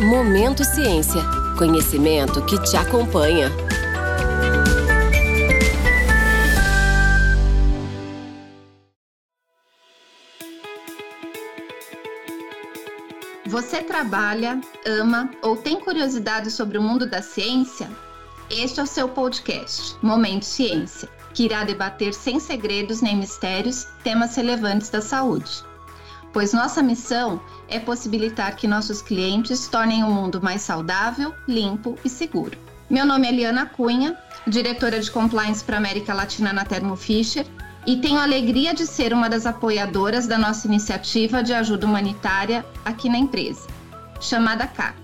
Momento Ciência. Conhecimento que te acompanha. Você trabalha, ama ou tem curiosidade sobre o mundo da ciência? Este é o seu podcast, Momento Ciência, que irá debater sem segredos nem mistérios temas relevantes da saúde pois nossa missão é possibilitar que nossos clientes tornem o mundo mais saudável, limpo e seguro. Meu nome é Liana Cunha, diretora de compliance para América Latina na Thermo Fisher, e tenho a alegria de ser uma das apoiadoras da nossa iniciativa de ajuda humanitária aqui na empresa, chamada CAC.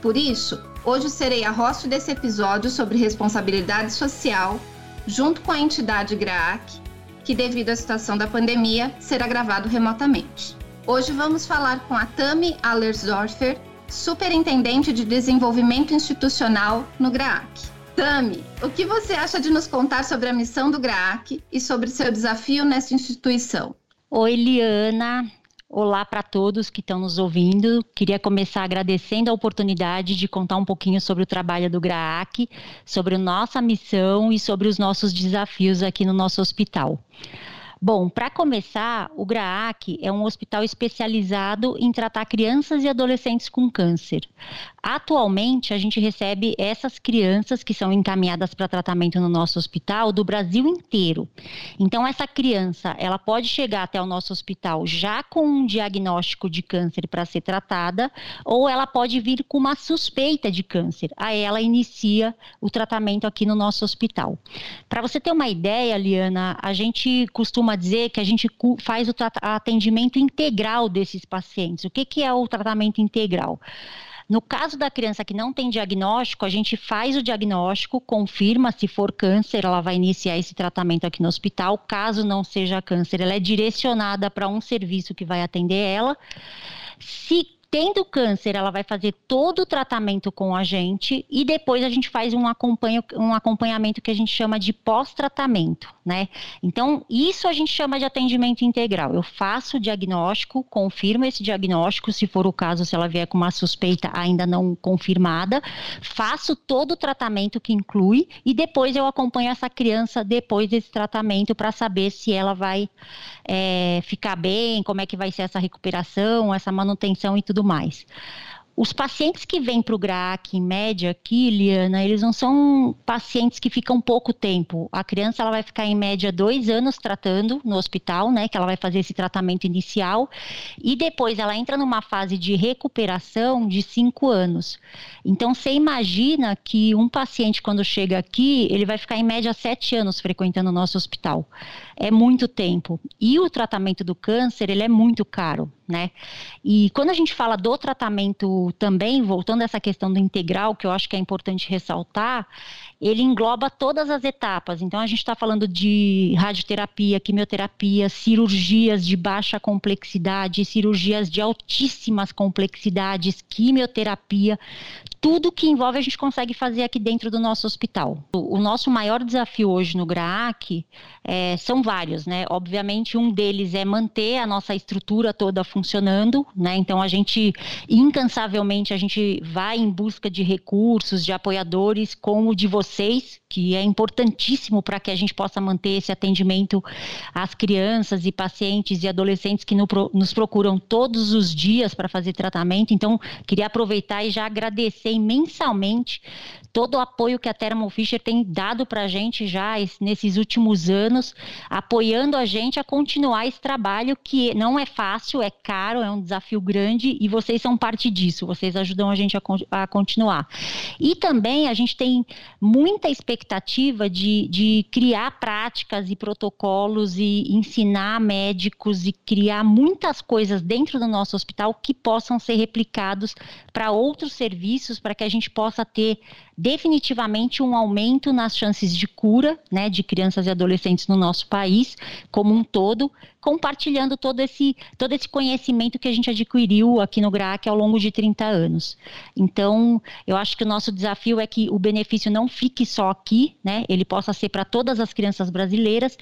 Por isso, hoje serei a host desse episódio sobre responsabilidade social, junto com a entidade GRAAC que, devido à situação da pandemia, será gravado remotamente. Hoje vamos falar com a Tami Allersdorfer, Superintendente de Desenvolvimento Institucional no GRAAC. Tami, o que você acha de nos contar sobre a missão do GRAAC e sobre seu desafio nessa instituição? Oi, Liana. Olá para todos que estão nos ouvindo. Queria começar agradecendo a oportunidade de contar um pouquinho sobre o trabalho do GRAAC, sobre nossa missão e sobre os nossos desafios aqui no nosso hospital. Bom, para começar, o GRAAC é um hospital especializado em tratar crianças e adolescentes com câncer. Atualmente, a gente recebe essas crianças que são encaminhadas para tratamento no nosso hospital do Brasil inteiro. Então, essa criança, ela pode chegar até o nosso hospital já com um diagnóstico de câncer para ser tratada, ou ela pode vir com uma suspeita de câncer. Aí ela inicia o tratamento aqui no nosso hospital. Para você ter uma ideia, Liana, a gente costuma dizer que a gente faz o atendimento integral desses pacientes. O que, que é o tratamento integral? No caso da criança que não tem diagnóstico, a gente faz o diagnóstico, confirma se for câncer, ela vai iniciar esse tratamento aqui no hospital. Caso não seja câncer, ela é direcionada para um serviço que vai atender ela. Se tendo câncer, ela vai fazer todo o tratamento com a gente e depois a gente faz um, acompanho, um acompanhamento que a gente chama de pós-tratamento, né? Então, isso a gente chama de atendimento integral. Eu faço o diagnóstico, confirmo esse diagnóstico, se for o caso, se ela vier com uma suspeita ainda não confirmada, faço todo o tratamento que inclui e depois eu acompanho essa criança depois desse tratamento para saber se ela vai é, ficar bem, como é que vai ser essa recuperação, essa manutenção e tudo mais. Os pacientes que vêm para o GRAAC, em média, aqui, Liana, eles não são pacientes que ficam pouco tempo. A criança ela vai ficar, em média, dois anos tratando no hospital, né? Que ela vai fazer esse tratamento inicial. E depois ela entra numa fase de recuperação de cinco anos. Então, você imagina que um paciente, quando chega aqui, ele vai ficar, em média, sete anos frequentando o nosso hospital. É muito tempo. E o tratamento do câncer, ele é muito caro né? E quando a gente fala do tratamento também, voltando a essa questão do integral, que eu acho que é importante ressaltar, ele engloba todas as etapas. Então, a gente está falando de radioterapia, quimioterapia, cirurgias de baixa complexidade, cirurgias de altíssimas complexidades, quimioterapia, tudo que envolve a gente consegue fazer aqui dentro do nosso hospital. O, nosso maior desafio hoje no GRAAC é, são vários, né? Obviamente, um deles é manter a nossa estrutura toda funcionando, né? Então, a gente, incansavelmente, a gente vai em busca de recursos, de apoiadores, como o de vocês, que é importantíssimo para que a gente possa manter esse atendimento às crianças e pacientes e adolescentes que no, nos procuram todos os dias para fazer tratamento. Então, queria aproveitar e já agradecer imensamente todo o apoio que a Thermo Fisher tem dado para a gente já nesses últimos anos, apoiando a gente a continuar esse trabalho que não é fácil, é caro, é um desafio grande e vocês são parte disso, vocês ajudam a gente a, a continuar. E também a gente tem muita expectativa de, de criar práticas e protocolos e ensinar médicos e criar muitas coisas dentro do nosso hospital que possam ser replicados para outros serviços, para que a gente possa ter definitivamente um aumento nas chances de cura, né, de crianças e adolescentes no nosso país como um todo, compartilhando todo esse, todo esse conhecimento que a gente adquiriu aqui no GRAAC ao longo de 30 anos. Então, eu acho que o nosso desafio é que o benefício não fique só aqui, né, ele possa ser para todas as crianças brasileiras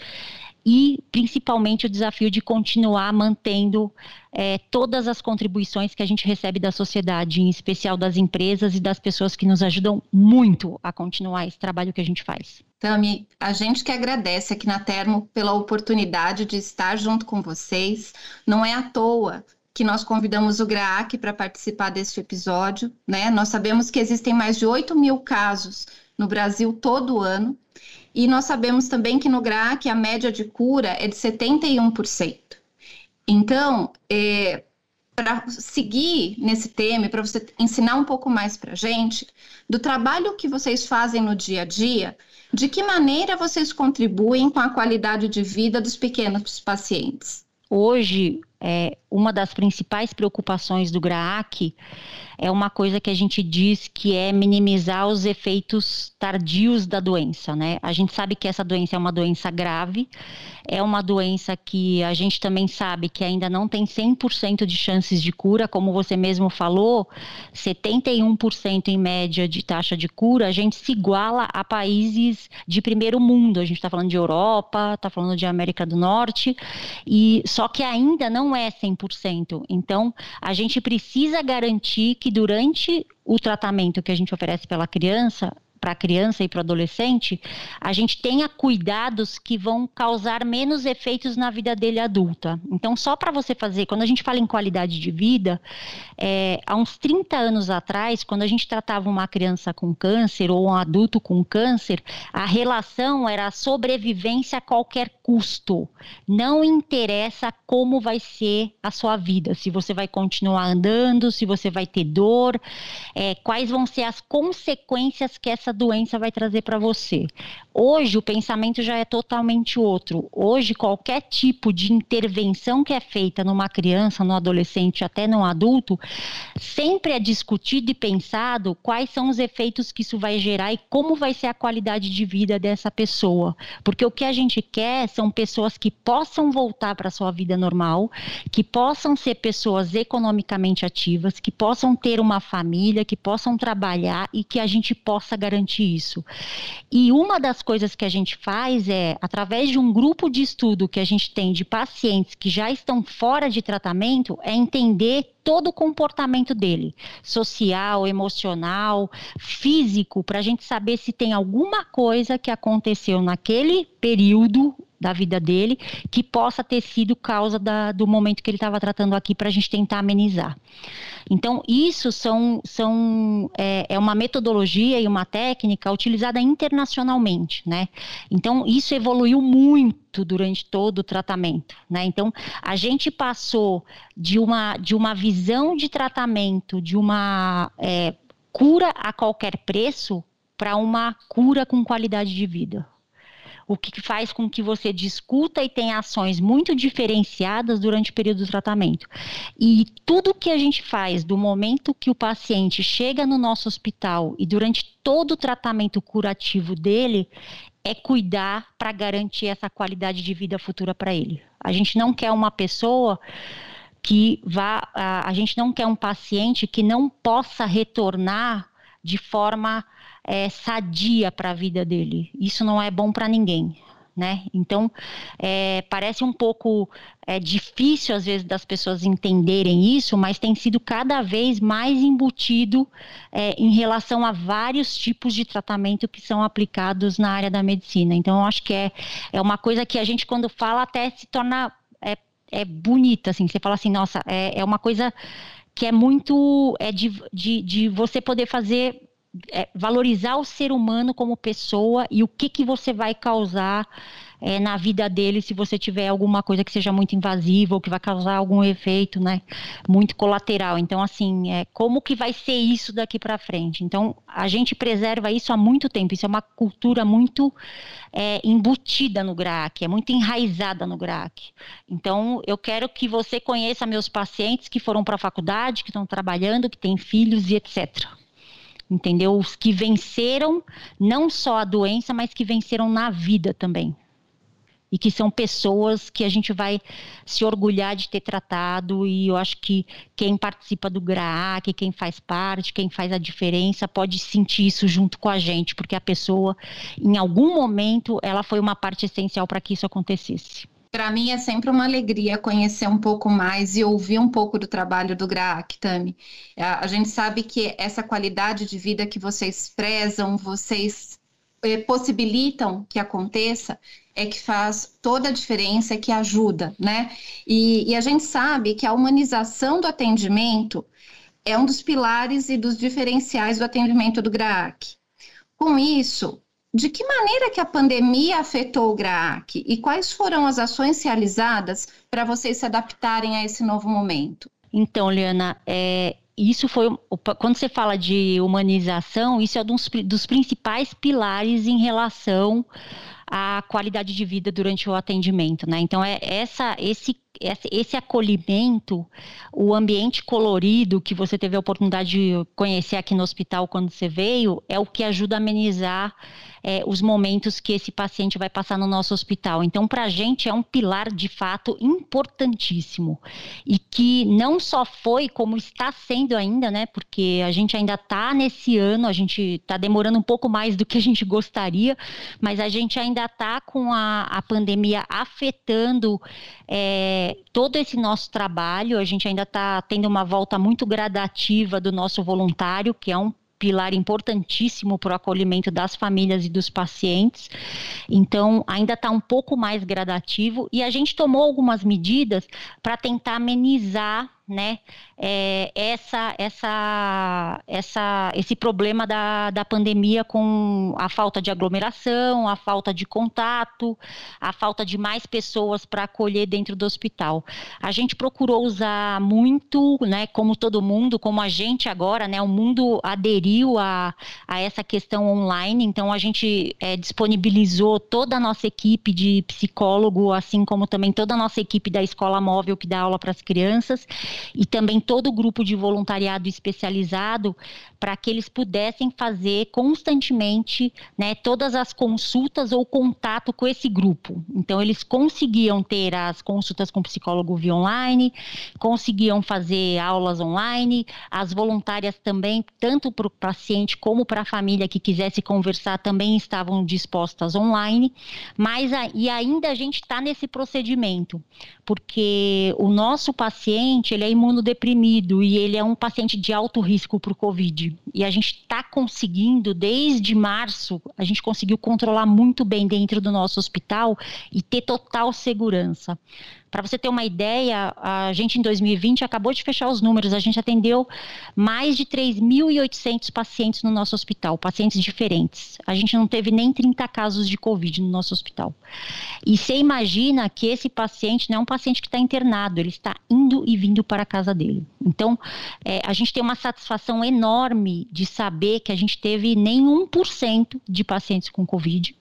e principalmente o desafio de continuar mantendo é, todas as contribuições que a gente recebe da sociedade, em especial das empresas e das pessoas que nos ajudam muito a continuar esse trabalho que a gente faz. Tami, a gente que agradece aqui na Termo pela oportunidade de estar junto com vocês. Não é à toa que nós convidamos o GRAAC para participar deste episódio. Né? Nós sabemos que existem mais de 8 mil casos no Brasil todo ano, e nós sabemos também que no GRAAC a média de cura é de 71%. Então, é, para seguir nesse tema, para você ensinar um pouco mais para a gente, do trabalho que vocês fazem no dia a dia, de que maneira vocês contribuem com a qualidade de vida dos pequenos pacientes? Hoje, é, uma das principais preocupações do GRAAC é uma coisa que a gente diz que é minimizar os efeitos tardios da doença, né? A gente sabe que essa doença é uma doença grave, é uma doença que a gente também sabe que ainda não tem 100% de chances de cura, como você mesmo falou, 71% em média de taxa de cura, a gente se iguala a países de primeiro mundo, a gente está falando de Europa, está falando de América do Norte, e só que ainda não é 100%. Então, a gente precisa garantir que durante o tratamento que a gente oferece pela criança, para a criança e para o adolescente, a gente tenha cuidados que vão causar menos efeitos na vida dele adulta. Então, só para você fazer, quando a gente fala em qualidade de vida, é, há uns 30 anos atrás, quando a gente tratava uma criança com câncer ou um adulto com câncer, a relação era sobrevivência a qualquer custo. Não interessa como vai ser a sua vida, se você vai continuar andando, se você vai ter dor, é, quais vão ser as consequências que essa doença vai trazer para você. Hoje o pensamento já é totalmente outro. Hoje qualquer tipo de intervenção que é feita numa criança, no adolescente, até no adulto, sempre é discutido e pensado quais são os efeitos que isso vai gerar e como vai ser a qualidade de vida dessa pessoa. Porque o que a gente quer são pessoas que possam voltar para sua vida normal, que possam ser pessoas economicamente ativas, que possam ter uma família, que possam trabalhar e que a gente possa garantir isso. E uma das coisas que a gente faz é, através de um grupo de estudo que a gente tem de pacientes que já estão fora de tratamento, é entender todo o comportamento dele, social, emocional, físico, para a gente saber se tem alguma coisa que aconteceu naquele período da vida dele que possa ter sido causa da, do momento que ele estava tratando aqui para a gente tentar amenizar. Então, isso são, são é, é, uma metodologia e uma técnica utilizada internacionalmente, né? Então, isso evoluiu muito durante todo o tratamento, né? Então, a gente passou de uma, de uma visão de tratamento, de uma é, cura a qualquer preço, para uma cura com qualidade de vida o que faz com que você discuta e tenha ações muito diferenciadas durante o período do tratamento. E tudo que a gente faz do momento que o paciente chega no nosso hospital e durante todo o tratamento curativo dele é cuidar para garantir essa qualidade de vida futura para ele. A gente não quer uma pessoa que vá, a, a gente não quer um paciente que não possa retornar de forma é, sadia para a vida dele. Isso não é bom para ninguém. Né? Então, é, parece um pouco é, difícil às vezes das pessoas entenderem isso, mas tem sido cada vez mais embutido é, em relação a vários tipos de tratamento que são aplicados na área da medicina. Então, eu acho que é, é uma coisa que a gente, quando fala, até se torna é, é bonita, assim, você fala assim, nossa, é, é uma coisa que é muito é de, de, de você poder fazer é, valorizar o ser humano como pessoa e o que, que você vai causar é, na vida dele se você tiver alguma coisa que seja muito invasiva ou que vai causar algum efeito, né, muito colateral. Então, assim, é, como que vai ser isso daqui para frente? Então, a gente preserva isso há muito tempo. Isso é uma cultura muito é, embutida no GRAC, é muito enraizada no GRAC. Então, eu quero que você conheça meus pacientes que foram para a faculdade, que estão trabalhando, que têm filhos e etc entendeu? Os que venceram não só a doença, mas que venceram na vida também. e que são pessoas que a gente vai se orgulhar de ter tratado e eu acho que quem participa do GRAAC, quem faz parte, quem faz a diferença pode sentir isso junto com a gente, porque a pessoa em algum momento ela foi uma parte essencial para que isso acontecesse. Para mim é sempre uma alegria conhecer um pouco mais e ouvir um pouco do trabalho do GRAAC, Tami. A gente sabe que essa qualidade de vida que vocês prezam, vocês eh, possibilitam que aconteça, é que faz toda a diferença, é que ajuda, né? E, e a gente sabe que a humanização do atendimento é um dos pilares e dos diferenciais do atendimento do GRAAC. Com isso, de que maneira que a pandemia afetou o GRAAC e quais foram as ações realizadas para vocês se adaptarem a esse novo momento? Então, Liana, é, isso foi quando você fala de humanização, isso é um dos, dos principais pilares em relação à qualidade de vida durante o atendimento, né? Então é essa esse esse acolhimento, o ambiente colorido que você teve a oportunidade de conhecer aqui no hospital quando você veio, é o que ajuda a amenizar é, os momentos que esse paciente vai passar no nosso hospital. Então, para a gente é um pilar de fato importantíssimo e que não só foi, como está sendo ainda, né? Porque a gente ainda está nesse ano, a gente está demorando um pouco mais do que a gente gostaria, mas a gente ainda está com a, a pandemia afetando é, todo esse nosso trabalho. A gente ainda está tendo uma volta muito gradativa do nosso voluntário, que é um pilar importantíssimo para o acolhimento das famílias e dos pacientes. Então, ainda está um pouco mais gradativo e a gente tomou algumas medidas para tentar amenizar né, é, essa, essa, essa, esse problema da, da pandemia com a falta de aglomeração, a falta de contato, a falta de mais pessoas para acolher dentro do hospital. A gente procurou usar muito, né, como todo mundo, como a gente agora, né, o mundo aderiu a, a essa questão online, então a gente é, disponibilizou toda a nossa equipe de psicólogo, assim como também toda a nossa equipe da escola móvel que dá aula para as crianças e também todo o grupo de voluntariado especializado para que eles pudessem fazer constantemente né, todas as consultas ou contato com esse grupo. Então, eles conseguiam ter as consultas com psicólogo via online, conseguiam fazer aulas online, as voluntárias também, tanto para o paciente como para a família que quisesse conversar, também estavam dispostas online, mas e ainda a gente está nesse procedimento, porque o nosso paciente ele é imunodeprimido e ele é um paciente de alto risco para o Covid. E a gente está conseguindo, desde março, a gente conseguiu controlar muito bem dentro do nosso hospital e ter total segurança. Para você ter uma ideia, a gente em 2020 acabou de fechar os números, a gente atendeu mais de 3.800 pacientes no nosso hospital, pacientes diferentes. A gente não teve nem 30 casos de Covid no nosso hospital. E você imagina que esse paciente não é um paciente que está internado, ele está indo e vindo para a casa dele. Então, é, a gente tem uma satisfação enorme de saber que a gente teve nem 1% de pacientes com Covid.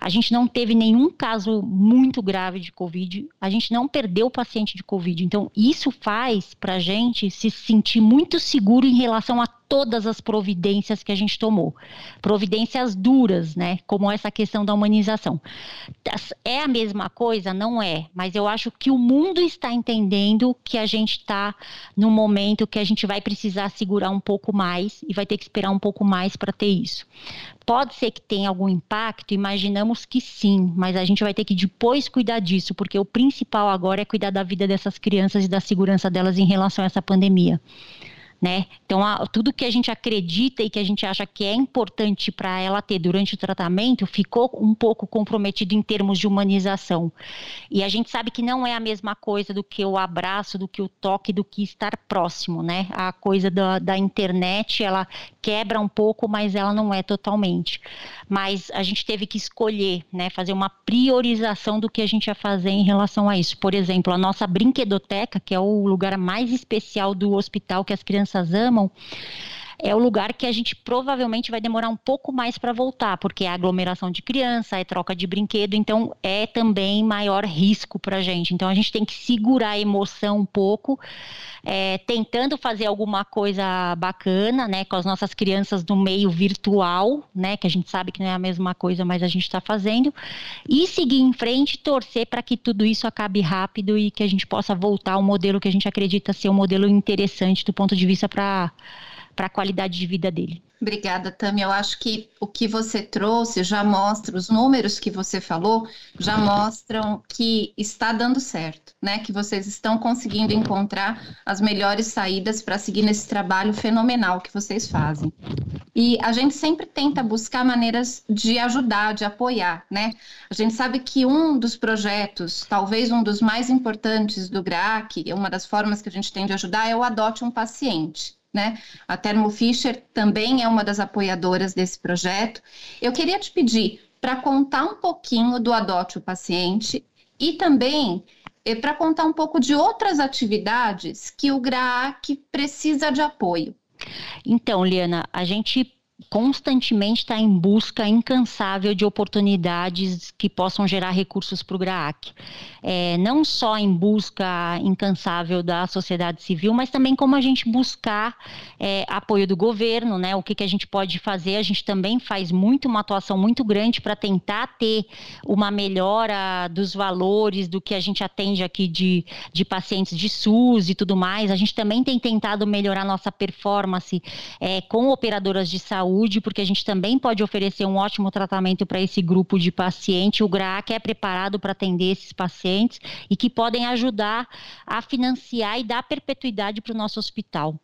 A gente não teve nenhum caso muito grave de Covid. A gente não perdeu o paciente de Covid. Então, isso faz para a gente se sentir muito seguro em relação a todas as providências que a gente tomou. Providências duras, né? Como essa questão da humanização. É a mesma coisa? Não é. Mas eu acho que o mundo está entendendo que a gente está num momento que a gente vai precisar segurar um pouco mais e vai ter que esperar um pouco mais para ter isso. Pode ser que tenha algum impacto, imaginamos que sim, mas a gente vai ter que depois cuidar disso, porque o principal agora é cuidar da vida dessas crianças e da segurança delas em relação a essa pandemia né? Então, a, tudo que a gente acredita e que a gente acha que é importante para ela ter durante o tratamento ficou um pouco comprometido em termos de humanização. E a gente sabe que não é a mesma coisa do que o abraço, do que o toque, do que estar próximo, né? A coisa da, da internet, ela quebra um pouco, mas ela não é totalmente. Mas a gente teve que escolher, né? Fazer uma priorização do que a gente ia fazer em relação a isso. Por exemplo, a nossa brinquedoteca, que é o lugar mais especial do hospital que as crianças amam, é o lugar que a gente provavelmente vai demorar um pouco mais para voltar, porque é aglomeração de criança, é troca de brinquedo, então é também maior risco para a gente. Então a gente tem que segurar a emoção um pouco, é, tentando fazer alguma coisa bacana, né, com as nossas crianças no meio virtual, né, que a gente sabe que não é a mesma coisa, mas a gente está fazendo, e seguir em frente, torcer para que tudo isso acabe rápido e que a gente possa voltar ao modelo que a gente acredita ser um modelo interessante do ponto de vista para para a qualidade de vida dele. Obrigada, Tami. Eu acho que o que você trouxe já mostra, os números que você falou já mostram que está dando certo, né? Que vocês estão conseguindo encontrar as melhores saídas para seguir nesse trabalho fenomenal que vocês fazem. E a gente sempre tenta buscar maneiras de ajudar, de apoiar, né? A gente sabe que um dos projetos, talvez um dos mais importantes do GRAC, uma das formas que a gente tem de ajudar é o Adote um Paciente né? A Thermo Fisher também é uma das apoiadoras desse projeto. Eu queria te pedir para contar um pouquinho do Adote o Paciente e também eh, para contar um pouco de outras atividades que o GRAAC precisa de apoio. Então, Liana, a gente constantemente está em busca incansável de oportunidades que possam gerar recursos para o GRAAC. É, não só em busca incansável da sociedade civil, mas também como a gente buscar é, apoio do governo, né? O que, que a gente pode fazer. A gente também faz muito uma atuação muito grande para tentar ter uma melhora dos valores do que a gente atende aqui de, de pacientes de SUS e tudo mais. A gente também tem tentado melhorar nossa performance é, com operadoras de saúde saúde, porque a gente também pode oferecer um ótimo tratamento para esse grupo de paciente. O GRAAC é preparado para atender esses pacientes e que podem ajudar a financiar e dar perpetuidade para o nosso hospital.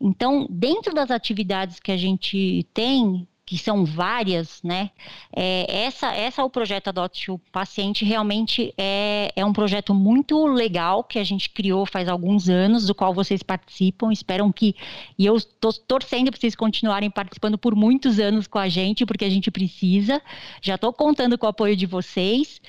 Então, dentro das atividades que a gente tem, que são várias, né? É, essa, essa é o projeto Adote o Paciente, realmente é, é um projeto muito legal que a gente criou faz alguns anos, do qual vocês participam, esperam que, e eu estou torcendo para vocês continuarem participando por muitos anos com a gente, porque a gente precisa, já estou contando com o apoio de vocês,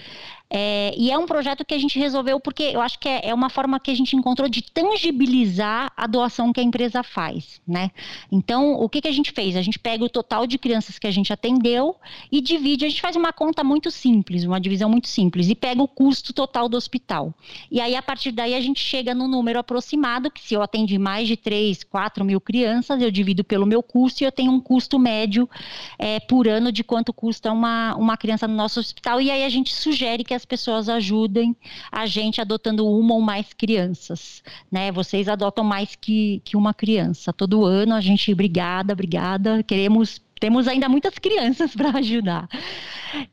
é, e é um projeto que a gente resolveu porque eu acho que é, é, uma forma que a gente encontrou de tangibilizar a doação que a empresa faz, né? Então, o que, que a gente fez? A gente pega o total de crianças que a gente atendeu e divide, a gente faz uma conta muito simples, uma divisão muito simples, e pega o custo total do hospital. E aí, a partir daí, a gente chega no número aproximado, que se eu atendi mais de 3, 4 mil crianças, eu divido pelo meu custo e eu tenho um custo médio é, por ano de quanto custa uma, uma criança no nosso hospital. E aí a gente sugere que as as pessoas ajudem a gente adotando uma ou mais crianças, né? Vocês adotam mais que, que uma criança. Todo ano a gente, obrigada, obrigada, queremos temos ainda muitas crianças para ajudar.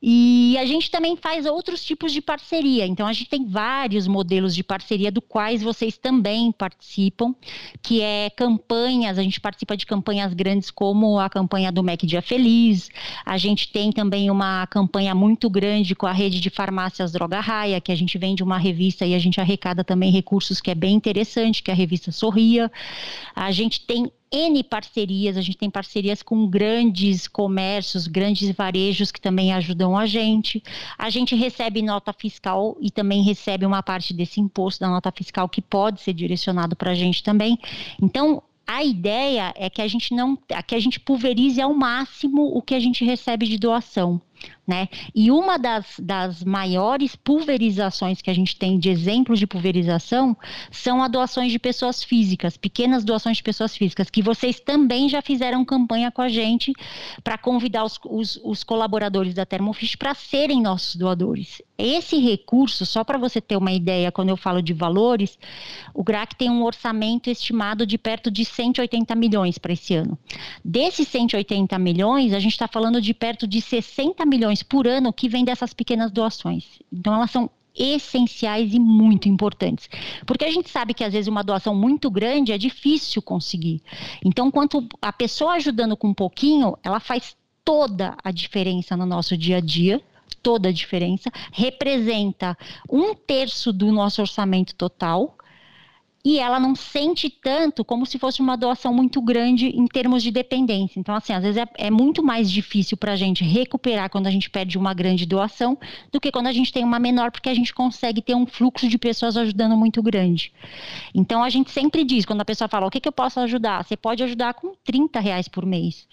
E a gente também faz outros tipos de parceria. Então, a gente tem vários modelos de parceria, do quais vocês também participam, que é campanhas, a gente participa de campanhas grandes como a campanha do MEC Dia Feliz. A gente tem também uma campanha muito grande com a rede de farmácias Droga Raia, que a gente vende uma revista e a gente arrecada também recursos que é bem interessante, que é a revista Sorria. A gente tem N parcerias, a gente tem parcerias com grandes comércios, grandes varejos que também ajudam a gente. A gente recebe nota fiscal e também recebe uma parte desse imposto da nota fiscal que pode ser direcionado para a gente também. Então, a ideia é que a gente não, que a gente pulverize ao máximo o que a gente recebe de doação. Né? E uma das, das maiores pulverizações que a gente tem de exemplos de pulverização são as doações de pessoas físicas, pequenas doações de pessoas físicas, que vocês também já fizeram campanha com a gente para convidar os, os, os, colaboradores da Thermofish para serem nossos doadores. Esse recurso, só para você ter uma ideia, quando eu falo de valores, o GRAC tem um orçamento estimado de perto de 180 milhões para esse ano. Desses 180 milhões, a gente está falando de perto de 60 milhões por ano que vem dessas pequenas doações. Então, elas são essenciais e muito importantes. Porque a gente sabe que às vezes uma doação muito grande é difícil conseguir. Então, quanto a pessoa ajudando com um pouquinho, ela faz toda a diferença no nosso dia a dia. Toda a diferença, representa um terço do nosso orçamento total, e ela não sente tanto como se fosse uma doação muito grande em termos de dependência. Então, assim, às vezes é, é muito mais difícil para a gente recuperar quando a gente perde uma grande doação do que quando a gente tem uma menor, porque a gente consegue ter um fluxo de pessoas ajudando muito grande. Então, a gente sempre diz, quando a pessoa fala, o que, que eu posso ajudar? Você pode ajudar com 30 reais por mês.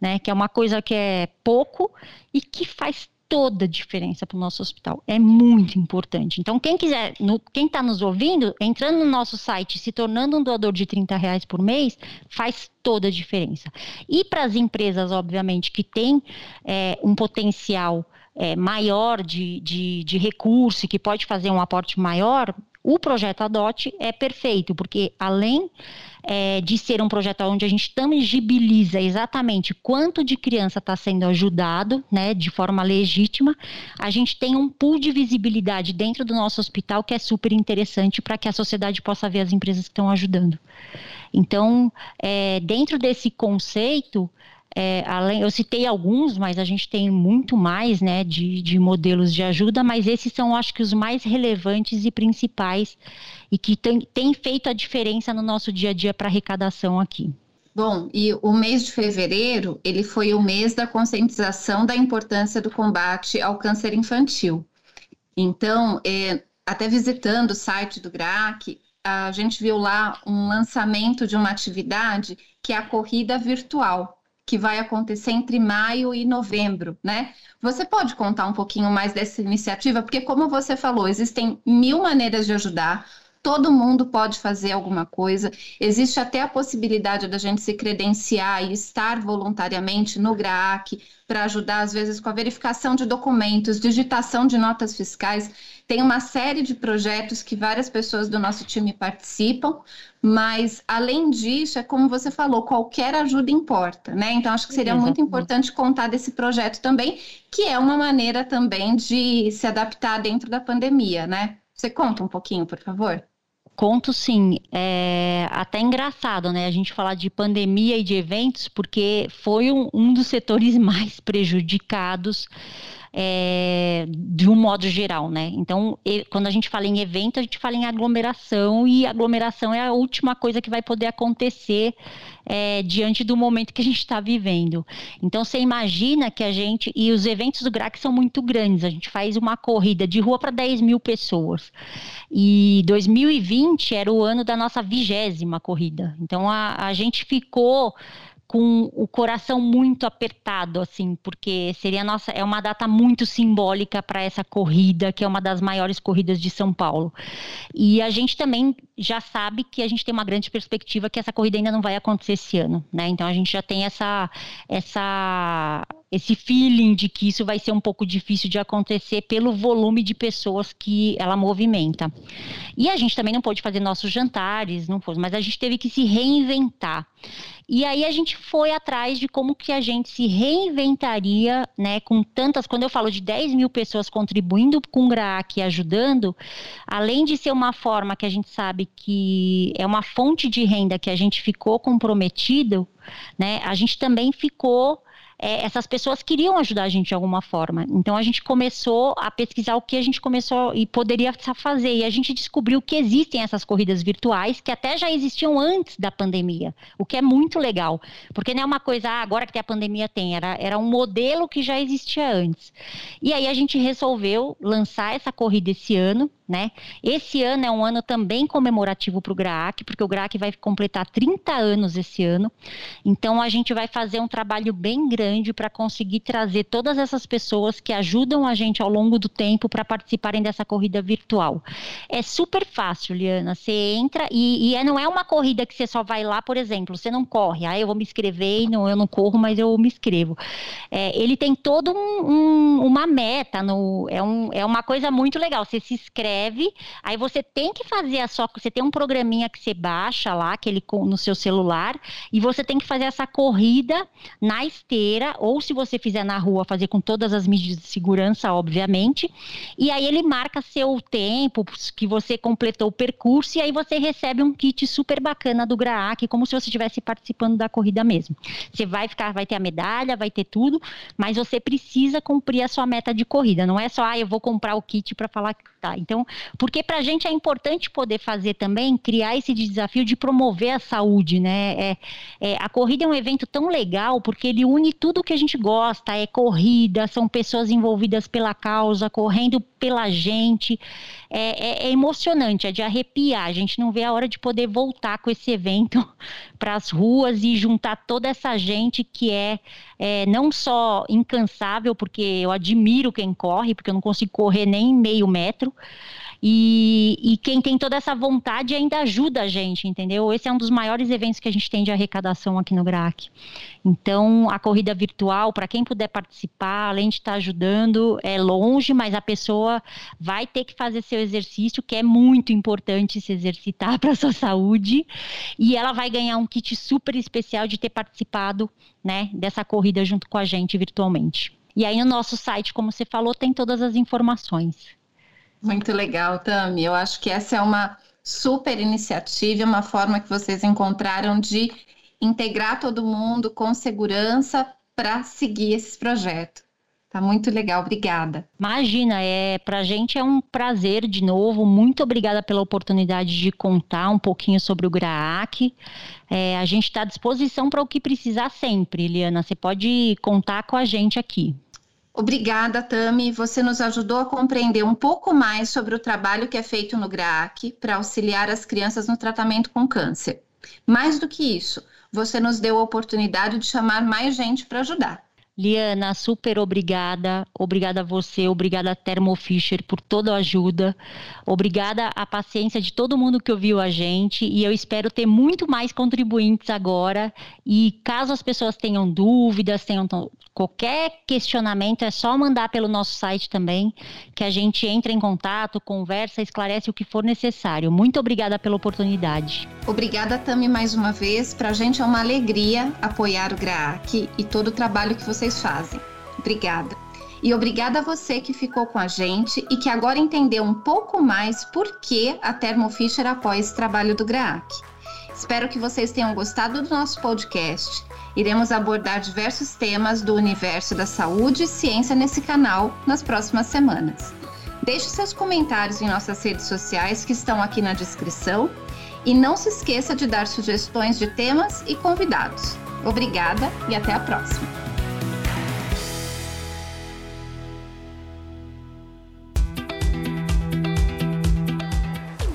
Né, que é uma coisa que é pouco e que faz toda a diferença para o nosso hospital. É muito importante. Então, quem quiser, no, quem está nos ouvindo, entrando no nosso site, se tornando um doador de 30 reais por mês, faz toda a diferença. E para as empresas, obviamente, que têm é, um potencial é, maior de, de, de recurso e que pode fazer um aporte maior, o projeto Adote é perfeito, porque além é, de ser um projeto onde a gente tangibiliza exatamente quanto de criança está sendo ajudado, né, de forma legítima, a gente tem um pool de visibilidade dentro do nosso hospital que é super interessante para que a sociedade possa ver as empresas que estão ajudando. Então, é, dentro desse conceito, é, além, eu citei alguns, mas a gente tem muito mais né, de, de modelos de ajuda, mas esses são, acho que, os mais relevantes e principais e que têm feito a diferença no nosso dia a dia para arrecadação aqui. Bom, e o mês de fevereiro, ele foi o mês da conscientização da importância do combate ao câncer infantil. Então, é, até visitando o site do GRAC, a gente viu lá um lançamento de uma atividade que é a corrida virtual que vai acontecer entre maio e novembro, né? Você pode contar um pouquinho mais dessa iniciativa? Porque, como você falou, existem mil maneiras de ajudar, todo mundo pode fazer alguma coisa. Existe até a possibilidade da gente se credenciar e estar voluntariamente no GRAAC para ajudar, às vezes, com a verificação de documentos, digitação de notas fiscais. Tem uma série de projetos que várias pessoas do nosso time participam, mas além disso, é como você falou, qualquer ajuda importa, né? Então acho que seria Exatamente. muito importante contar desse projeto também, que é uma maneira também de se adaptar dentro da pandemia, né? Você conta um pouquinho, por favor? Conto sim, é até engraçado, né? A gente falar de pandemia e de eventos, porque foi um, um dos setores mais prejudicados é, de um modo geral, né? Então, quando a gente fala em evento, a gente fala em aglomeração e aglomeração é a última coisa que vai poder acontecer é, diante do momento que a gente está vivendo. Então, você imagina que a gente. E os eventos do GRAC são muito grandes. A gente faz uma corrida de rua para 10 mil pessoas. E 2020 era o ano da nossa vigésima corrida. Então, a, a gente ficou com o coração muito apertado, assim, porque seria nossa é uma data muito simbólica para essa corrida, que é uma das maiores corridas de São Paulo. E a gente também já sabe que a gente tem uma grande perspectiva que essa corrida ainda não vai acontecer esse ano, né? Então a gente já tem essa essa esse feeling de que isso vai ser um pouco difícil de acontecer pelo volume de pessoas que ela movimenta. E a gente também não pôde fazer nossos jantares, não foi, mas a gente teve que se reinventar. E aí a gente foi atrás de como que a gente se reinventaria, né, com tantas, quando eu falo de 10 mil pessoas contribuindo com o GRAAC e ajudando, além de ser uma forma que a gente sabe que é uma fonte de renda que a gente ficou comprometido, né, a gente também ficou é, essas pessoas queriam ajudar a gente de alguma forma. Então a gente começou a pesquisar o que a gente começou e poderia fazer. E a gente descobriu que existem essas corridas virtuais que até já existiam antes da pandemia, o que é muito legal. Porque não é uma coisa, ah, agora que tem a pandemia tem, era, era um modelo que já existia antes. E aí a gente resolveu lançar essa corrida esse ano né? Esse ano é um ano também comemorativo para o GRAAC, porque o GRAAC vai completar 30 anos esse ano. Então a gente vai fazer um trabalho bem grande para conseguir trazer todas essas pessoas que ajudam a gente ao longo do tempo para participarem dessa corrida virtual. É super fácil, Liana. Você entra e, e é, não é uma corrida que você só vai lá, por exemplo, você não corre, ah, eu vou me inscrever, não, eu não corro, mas eu me inscrevo. É, ele tem todo um, um, uma meta, no, é, um, é uma coisa muito legal. Você se inscreve escreve, aí você tem que fazer a sua, você tem um programinha que você baixa lá, aquele no seu celular, e você tem que fazer essa corrida na esteira, ou se você fizer na rua, fazer com todas as medidas de segurança, obviamente, e aí ele marca seu tempo, que você completou o percurso, e aí você recebe um kit super bacana do GRAAC, como se você estivesse participando da corrida mesmo. Você vai ficar, vai ter a medalha, vai ter tudo, mas você precisa cumprir a sua meta de corrida, não é só, ah, eu vou comprar o kit para falar que tá. Então, porque para a gente é importante poder fazer também, criar esse desafio de promover a saúde, né? É, é, a corrida é um evento tão legal porque ele une tudo que a gente gosta, é corrida, são pessoas envolvidas pela causa, correndo pela gente. É, é, é, emocionante, é de arrepiar. A gente não vê a hora de poder voltar com esse evento para as ruas e juntar toda essa gente que é, é, não só incansável, porque eu admiro quem corre, porque eu não consigo correr nem meio metro, e, e, quem tem toda essa vontade ainda ajuda a gente, entendeu? Esse é um dos maiores eventos que a gente tem de arrecadação aqui no GRAC. Então, a corrida virtual, para quem puder participar, além de estar ajudando, é longe, mas a pessoa vai ter que fazer seu exercício, que é muito importante se exercitar para a sua saúde, e ela vai ganhar um kit super especial de ter participado né, dessa corrida junto com a gente virtualmente. E aí no nosso site, como você falou, tem todas as informações. Muito legal, Tami. Eu acho que essa é uma super iniciativa, uma forma que vocês encontraram de integrar todo mundo com segurança para seguir esse projeto. Tá muito legal, obrigada. Imagina, é pra gente é um prazer de novo. Muito obrigada pela oportunidade de contar um pouquinho sobre o GRAAC. É, a gente está à disposição para o que precisar sempre, Eliana. Você pode contar com a gente aqui. Obrigada, Tami. Você nos ajudou a compreender um pouco mais sobre o trabalho que é feito no GRAAC para auxiliar as crianças no tratamento com câncer. Mais do que isso, você nos deu a oportunidade de chamar mais gente para ajudar. Liana, super obrigada. Obrigada a você, obrigada a Thermo Fisher por toda a ajuda. Obrigada a paciência de todo mundo que ouviu a gente e eu espero ter muito mais contribuintes agora. E caso as pessoas tenham dúvidas, tenham qualquer questionamento, é só mandar pelo nosso site também, que a gente entra em contato, conversa, esclarece o que for necessário. Muito obrigada pela oportunidade. Obrigada, Tami, mais uma vez. Para a gente é uma alegria apoiar o GRAAC e todo o trabalho que vocês fazem. Obrigada. E obrigada a você que ficou com a gente e que agora entendeu um pouco mais por que a Thermo Fisher apoia esse trabalho do GRAAC. Espero que vocês tenham gostado do nosso podcast Iremos abordar diversos temas do universo da saúde e ciência nesse canal nas próximas semanas. Deixe seus comentários em nossas redes sociais que estão aqui na descrição e não se esqueça de dar sugestões de temas e convidados. Obrigada e até a próxima!